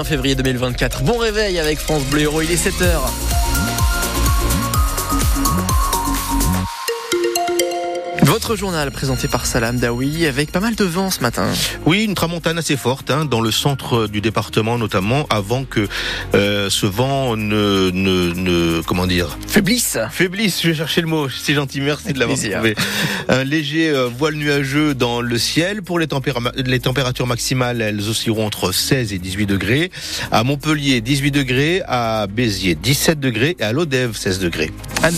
20 février 2024. Bon réveil avec France Bleu Héros, il est 7h. Votre journal présenté par Salam Daoui avec pas mal de vent ce matin. Oui, une tramontane assez forte hein, dans le centre du département notamment avant que euh, ce vent ne, ne, ne, comment dire? Faiblisse. Faiblisse, je vais chercher le mot. C'est gentil, merci de l'avoir trouvé. Un léger euh, voile nuageux dans le ciel pour les, les températures maximales, elles oscilleront entre 16 et 18 degrés. À Montpellier 18 degrés, à Béziers 17 degrés et à Lodève 16 degrés. Anne...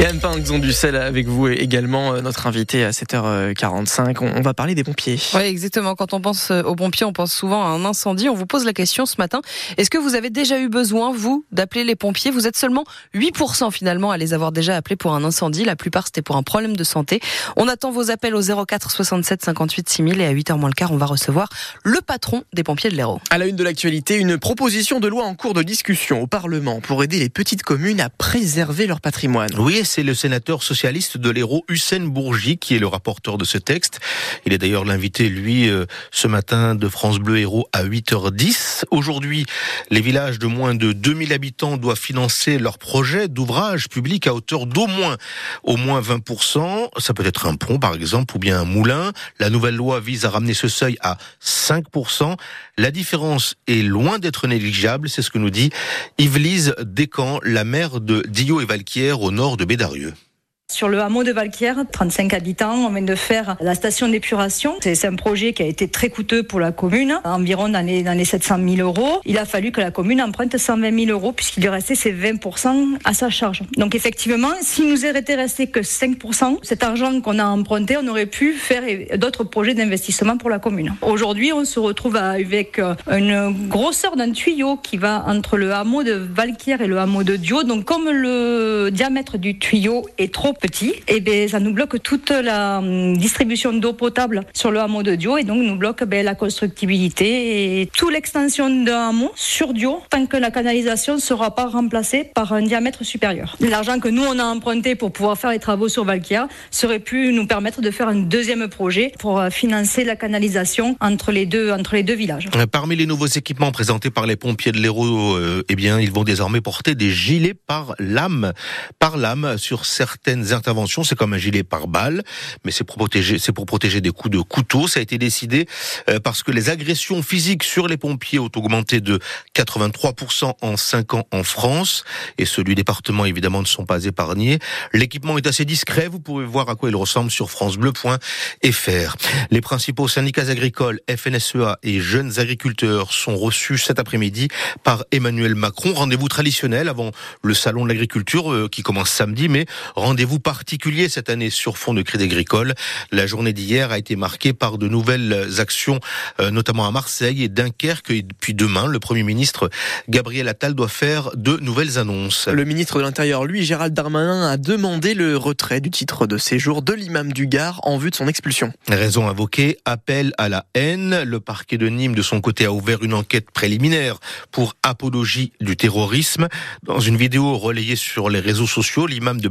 Et Anne Pinxon du sel avec vous et également euh, notre invité à 7h45. On va parler des pompiers. Oui, exactement. Quand on pense euh, aux pompiers, on pense souvent à un incendie. On vous pose la question ce matin. Est-ce que vous avez déjà eu besoin, vous, d'appeler les pompiers? Vous êtes seulement 8% finalement à les avoir déjà appelés pour un incendie. La plupart, c'était pour un problème de santé. On attend vos appels au 04 67 58 6000 et à 8h moins le quart, on va recevoir le patron des pompiers de l'Hérault. À la une de l'actualité, une proposition de loi en cours de discussion au Parlement pour aider les petites communes à préserver leur patrimoine. Oui, c'est le sénateur socialiste de l'Hérault, Hussein Bourgi, qui est le rapporteur de ce texte. Il est d'ailleurs l'invité, lui, euh, ce matin de France Bleu Hérault à 8h10. Aujourd'hui, les villages de moins de 2000 habitants doivent financer leur projet d'ouvrage public à hauteur d'au moins, au moins 20%. Ça peut être un pont, par exemple, ou bien un moulin. La nouvelle loi vise à ramener ce seuil à 5%. La différence est loin d'être négligeable, c'est ce que nous dit Yvelise Descamps, la maire de Dio et Valquière au nord de Bédarieux. Sur le hameau de Valquière, 35 habitants, on vient de faire la station d'épuration. C'est un projet qui a été très coûteux pour la commune, environ dans les, dans les 700 000 euros. Il a fallu que la commune emprunte 120 000 euros puisqu'il lui restait ses 20% à sa charge. Donc effectivement, s'il nous était resté que 5 cet argent qu'on a emprunté, on aurait pu faire d'autres projets d'investissement pour la commune. Aujourd'hui, on se retrouve avec une grosseur d'un tuyau qui va entre le hameau de Valquière et le hameau de Dio. Donc comme le diamètre du tuyau est trop petit, et ben ça nous bloque toute la hum, distribution d'eau potable sur le hameau de Dio et donc nous bloque ben, la constructibilité et toute l'extension d'un hameau sur Dio tant que la canalisation ne sera pas remplacée par un diamètre supérieur. L'argent que nous on a emprunté pour pouvoir faire les travaux sur Valkia serait pu nous permettre de faire un deuxième projet pour euh, financer la canalisation entre les deux entre les deux villages. Euh, parmi les nouveaux équipements présentés par les pompiers de l'Hérault, euh, eh bien ils vont désormais porter des gilets par lame, par lame sur certaines interventions. C'est comme un gilet par balle, mais c'est pour protéger, c'est pour protéger des coups de couteau. Ça a été décidé euh, parce que les agressions physiques sur les pompiers ont augmenté de 83% en 5 ans en France, et ceux du département évidemment ne sont pas épargnés. L'équipement est assez discret. Vous pouvez voir à quoi il ressemble sur francebleu.fr. Les principaux syndicats agricoles, FNSEA et jeunes agriculteurs sont reçus cet après-midi par Emmanuel Macron. Rendez-vous traditionnel avant le salon de l'agriculture euh, qui commence samedi, mais rendez-vous particulier cette année sur fond de crédit agricole. La journée d'hier a été marquée par de nouvelles actions, euh, notamment à Marseille et Dunkerque. Et depuis demain, le Premier ministre Gabriel Attal doit faire de nouvelles annonces. Le ministre de l'Intérieur, lui, Gérald Darmanin, a demandé le retrait du titre de séjour de l'imam du Gard en vue de son expulsion. Raison invoquée, appel à la haine. Le parquet de Nîmes, de son côté, a ouvert une enquête préliminaire pour apologie du terrorisme. Dans une vidéo relayée sur les réseaux sociaux, l'imam de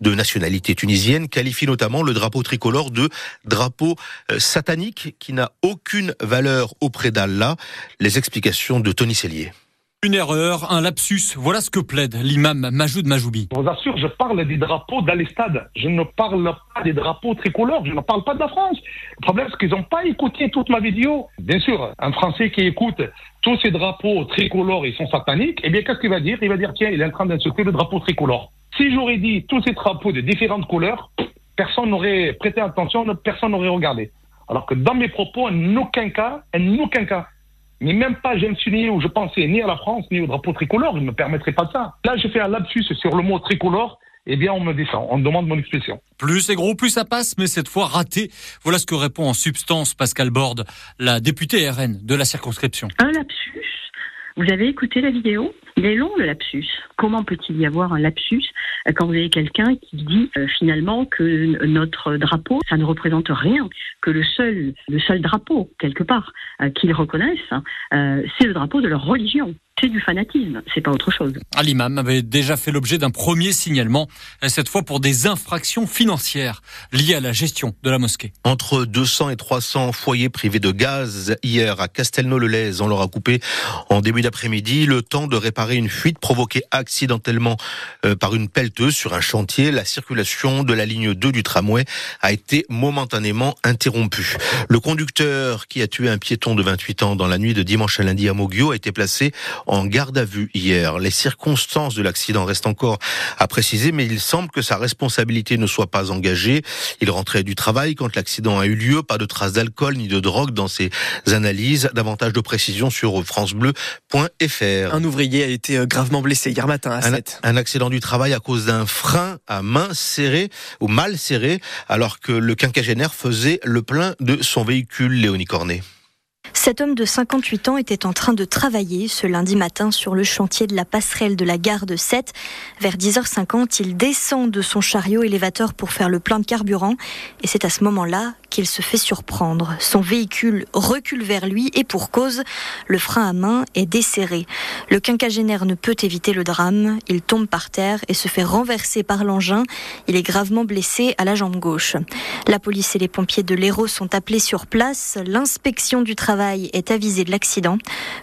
De nationalité tunisienne, qualifie notamment le drapeau tricolore de drapeau euh, satanique qui n'a aucune valeur auprès d'Allah. Les explications de Tony Cellier. Une erreur, un lapsus, voilà ce que plaide l'imam Majoud Majoubi. Je vous assure, je parle des drapeaux dans les stades. Je ne parle pas des drapeaux tricolores, je ne parle pas de la France. Le problème, c'est qu'ils n'ont pas écouté toute ma vidéo. Bien sûr, un Français qui écoute tous ces drapeaux tricolores, ils sont sataniques, eh bien, qu'est-ce qu'il va dire? Il va dire, tiens, il est en train d'insulter le drapeau tricolore. Si j'aurais dit tous ces drapeaux de différentes couleurs, personne n'aurait prêté attention, personne n'aurait regardé. Alors que dans mes propos, en aucun cas, en aucun cas, ni même pas j'ai où je pensais ni à la France ni au drapeau tricolore, je ne me permettrait pas de ça. Là, je fais un lapsus sur le mot tricolore, eh bien, on me descend, on me demande mon expression. Plus c'est gros, plus ça passe, mais cette fois raté. Voilà ce que répond en substance Pascal Borde, la députée RN de la circonscription. Un lapsus vous avez écouté la vidéo? Il est long le lapsus. Comment peut-il y avoir un lapsus euh, quand vous avez quelqu'un qui dit euh, finalement que notre drapeau, ça ne représente rien, que le seul, le seul drapeau quelque part euh, qu'ils reconnaissent, c'est le drapeau de leur religion. C'est du fanatisme, c'est pas autre chose. L'imam avait déjà fait l'objet d'un premier signalement, cette fois pour des infractions financières liées à la gestion de la mosquée. Entre 200 et 300 foyers privés de gaz hier à Castelnau-le-Lez, on leur a coupé en début d'après-midi le temps de réparer une fuite provoquée accidentellement euh, par une pelleteuse sur un chantier. La circulation de la ligne 2 du tramway a été momentanément interrompue. Le conducteur qui a tué un piéton de 28 ans dans la nuit de dimanche à lundi à Moggio a été placé en garde à vue hier. Les circonstances de l'accident restent encore à préciser, mais il semble que sa responsabilité ne soit pas engagée. Il rentrait du travail quand l'accident a eu lieu. Pas de traces d'alcool ni de drogue dans ses analyses. Davantage de précisions sur francebleu.fr. Un ouvrier a été euh, gravement blessé hier matin à 7. Un, un accident du travail à cause d'un frein à main serrée ou mal serré, alors que le quinquagénaire faisait le plein de son véhicule, Léonie Cornet. Cet homme de 58 ans était en train de travailler ce lundi matin sur le chantier de la passerelle de la gare de Sète. Vers 10h50, il descend de son chariot élévateur pour faire le plein de carburant et c'est à ce moment-là qu'il se fait surprendre. Son véhicule recule vers lui et pour cause, le frein à main est desserré. Le quinquagénaire ne peut éviter le drame. Il tombe par terre et se fait renverser par l'engin. Il est gravement blessé à la jambe gauche. La police et les pompiers de l'Hérault sont appelés sur place. L'inspection du travail est avisée de l'accident.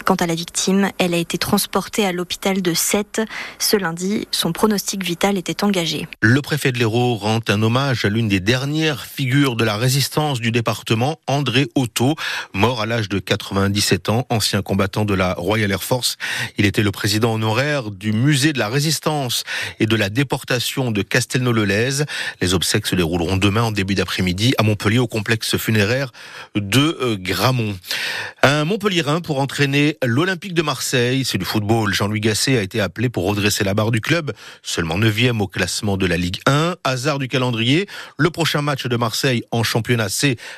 Quant à la victime, elle a été transportée à l'hôpital de Sète. Ce lundi, son pronostic vital était engagé. Le préfet de l'Hérault rend un hommage à l'une des dernières figures de la résistance du département, André Otto, mort à l'âge de 97 ans, ancien combattant de la Royal Air Force. Il était le président honoraire du musée de la résistance et de la déportation de Castelnau-le-Lez. Les obsèques se dérouleront demain en début d'après-midi à Montpellier au complexe funéraire de euh, Gramont. Un Montpellierin pour entraîner l'Olympique de Marseille, c'est du football. Jean-Louis Gasset a été appelé pour redresser la barre du club, seulement 9e au classement de la Ligue 1. Hasard du calendrier, le prochain match de Marseille en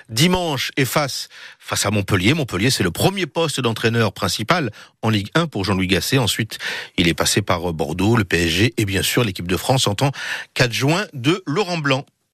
dimanche et face face à Montpellier. Montpellier, c'est le premier poste d'entraîneur principal en Ligue 1 pour Jean-Louis Gasset. Ensuite, il est passé par Bordeaux, le PSG et bien sûr l'équipe de France en tant qu'adjoint de Laurent Blanc.